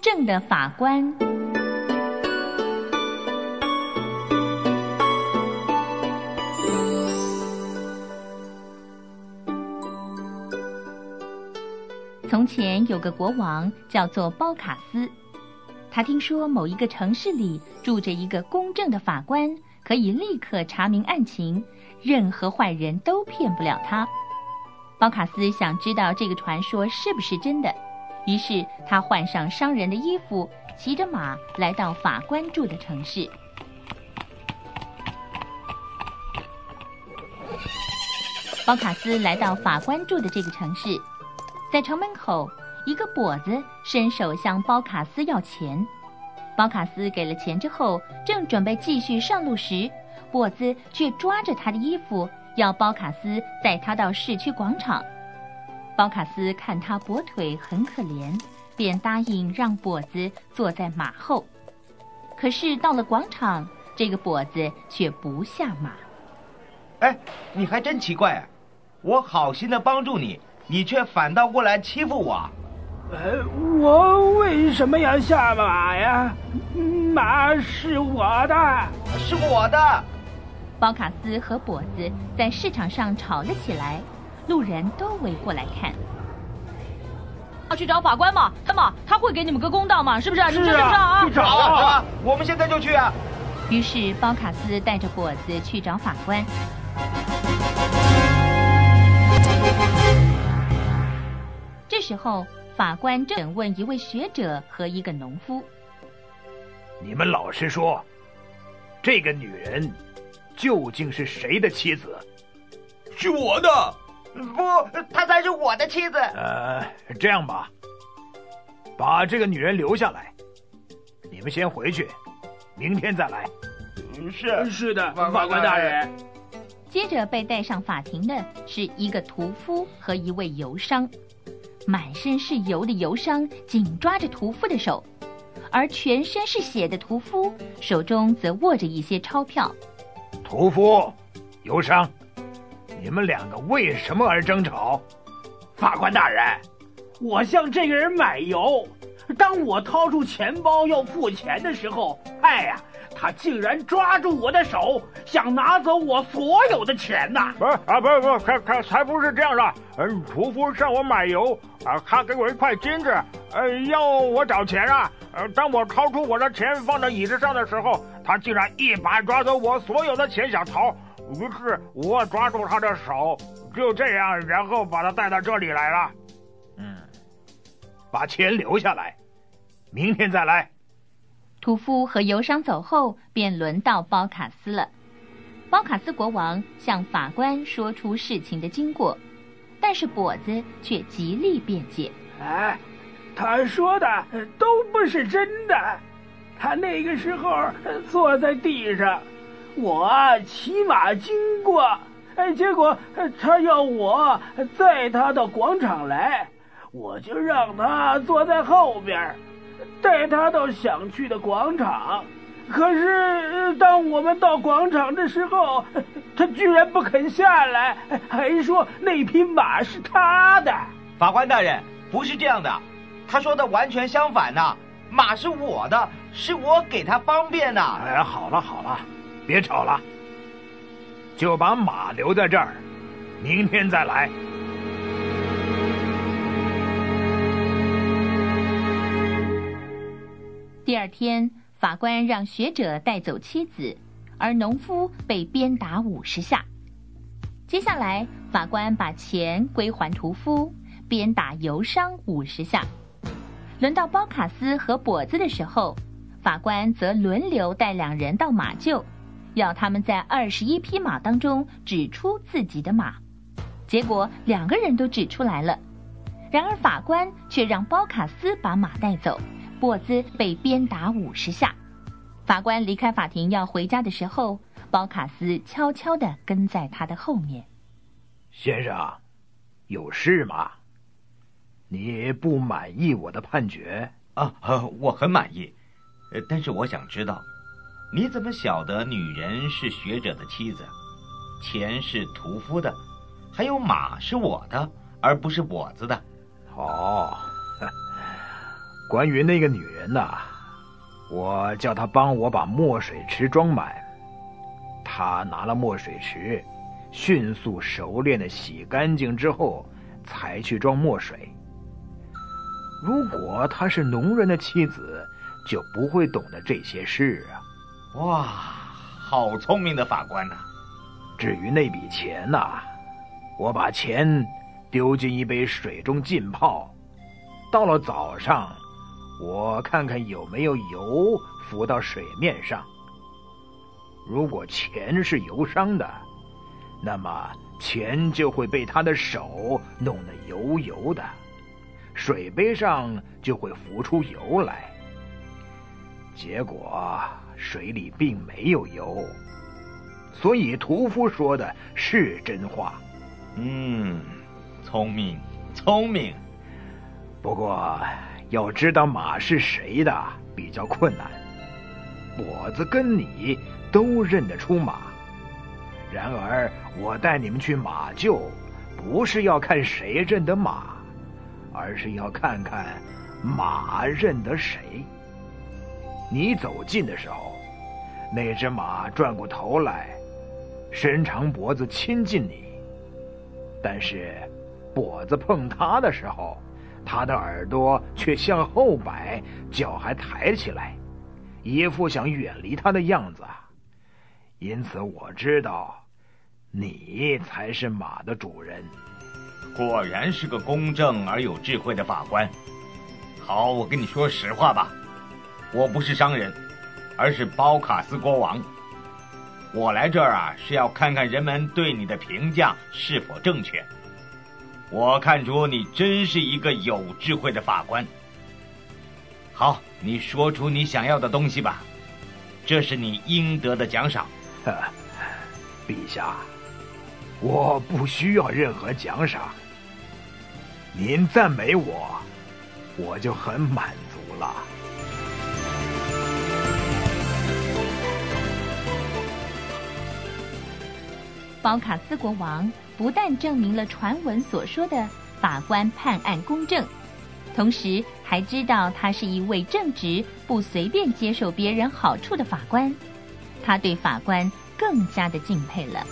正的法官。从前有个国王叫做包卡斯，他听说某一个城市里住着一个公正的法官，可以立刻查明案情，任何坏人都骗不了他。包卡斯想知道这个传说是不是真的，于是他换上商人的衣服，骑着马来到法官住的城市。包卡斯来到法官住的这个城市。在城门口，一个跛子伸手向包卡斯要钱。包卡斯给了钱之后，正准备继续上路时，跛子却抓着他的衣服，要包卡斯载他到市区广场。包卡斯看他跛腿很可怜，便答应让跛子坐在马后。可是到了广场，这个跛子却不下马。哎，你还真奇怪啊！我好心的帮助你。你却反倒过来欺负我，呃，我为什么要下马呀？马是我的，是我的。包卡斯和跛子在市场上吵了起来，路人都围过来看。要去找法官嘛？他嘛，他会给你们个公道嘛？是不是？是啊，去找啊！我们现在就去啊！于是包卡斯带着果子去找法官。这时候，法官正问一位学者和一个农夫：“你们老实说，这个女人究竟是谁的妻子？”“是我的，不，她才是我的妻子。”“呃，这样吧，把这个女人留下来，你们先回去，明天再来。”“是是的，法官大人。”接着被带上法庭的是一个屠夫和一位游商。满身是油的油商紧抓着屠夫的手，而全身是血的屠夫手中则握着一些钞票。屠夫、油商，你们两个为什么而争吵？法官大人，我向这个人买油，当我掏出钱包要付钱的时候，哎呀！他竟然抓住我的手，想拿走我所有的钱呐！不是啊，不是不是，才才不是这样的。嗯，屠夫向我买油啊，他给我一块金子，呃，要我找钱啊。呃，当我掏出我的钱放在椅子上的时候，他竟然一把抓走我所有的钱想逃。于是我抓住他的手，就这样，然后把他带到这里来了。嗯，把钱留下来，明天再来。屠夫和游商走后，便轮到包卡斯了。包卡斯国王向法官说出事情的经过，但是跛子却极力辩解：“哎，他说的都不是真的。他那个时候坐在地上，我骑马经过，哎，结果他要我载他到广场来，我就让他坐在后边。”带他到想去的广场，可是当我们到广场的时候，他居然不肯下来，还说那匹马是他的。法官大人，不是这样的，他说的完全相反呢。马是我的，是我给他方便的。哎，好了好了，别吵了，就把马留在这儿，明天再来。第二天，法官让学者带走妻子，而农夫被鞭打五十下。接下来，法官把钱归还屠夫，鞭打游商五十下。轮到包卡斯和跛子的时候，法官则轮流带两人到马厩，要他们在二十一匹马当中指出自己的马。结果两个人都指出来了，然而法官却让包卡斯把马带走。跛子被鞭打五十下，法官离开法庭要回家的时候，包卡斯悄悄地跟在他的后面。先生，有事吗？你不满意我的判决啊？我很满意，但是我想知道，你怎么晓得女人是学者的妻子，钱是屠夫的，还有马是我的，而不是跛子的？哦。关于那个女人呐，我叫她帮我把墨水池装满。她拿了墨水池，迅速熟练的洗干净之后，才去装墨水。如果她是农人的妻子，就不会懂得这些事啊。哇，好聪明的法官呐！至于那笔钱呐，我把钱丢进一杯水中浸泡，到了早上，我看看有没有油浮到水面上。如果钱是油伤的，那么钱就会被他的手弄得油油的，水杯上就会浮出油来。结果水里并没有油，所以屠夫说的是真话。嗯，聪明，聪明。不过要知道马是谁的比较困难。跛子跟你都认得出马，然而我带你们去马厩，不是要看谁认得马，而是要看看马认得谁。你走近的时候，那只马转过头来，伸长脖子亲近你；但是，脖子碰它的时候，它的耳朵却向后摆，脚还抬起来，一副想远离它的样子。因此，我知道，你才是马的主人。果然是个公正而有智慧的法官。好，我跟你说实话吧。我不是商人，而是包卡斯国王。我来这儿啊，是要看看人们对你的评价是否正确。我看出你真是一个有智慧的法官。好，你说出你想要的东西吧，这是你应得的奖赏。陛下，我不需要任何奖赏。您赞美我，我就很满足了。包卡斯国王不但证明了传闻所说的法官判案公正，同时还知道他是一位正直、不随便接受别人好处的法官，他对法官更加的敬佩了。